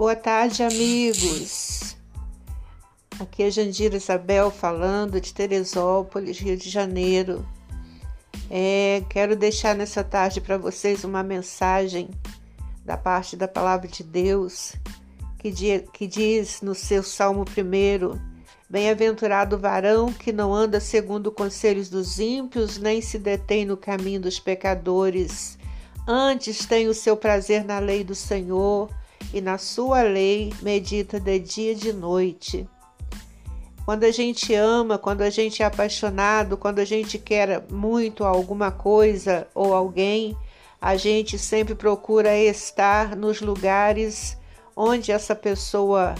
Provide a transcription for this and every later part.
Boa tarde, amigos. Aqui é Jandira Isabel falando de Teresópolis, Rio de Janeiro. É, quero deixar nessa tarde para vocês uma mensagem da parte da Palavra de Deus que, que diz no seu Salmo 1: Bem-aventurado o varão que não anda segundo conselhos dos ímpios, nem se detém no caminho dos pecadores. Antes tem o seu prazer na lei do Senhor e na sua lei medita de dia e de noite. Quando a gente ama, quando a gente é apaixonado, quando a gente quer muito alguma coisa ou alguém, a gente sempre procura estar nos lugares onde essa pessoa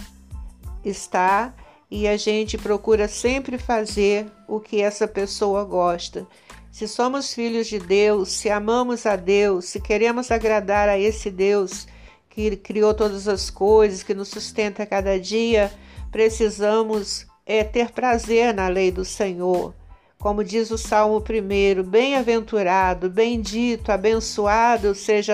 está e a gente procura sempre fazer o que essa pessoa gosta. Se somos filhos de Deus, se amamos a Deus, se queremos agradar a esse Deus que criou todas as coisas, que nos sustenta cada dia, precisamos é, ter prazer na lei do Senhor. Como diz o Salmo 1, bem-aventurado, bendito, abençoado seja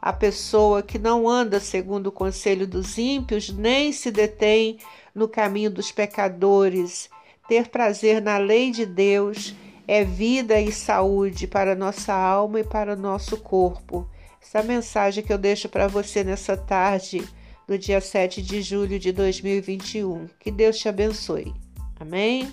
a pessoa que não anda segundo o conselho dos ímpios, nem se detém no caminho dos pecadores. Ter prazer na lei de Deus é vida e saúde para nossa alma e para o nosso corpo. Essa mensagem que eu deixo para você nessa tarde do dia 7 de julho de 2021. Que Deus te abençoe. Amém?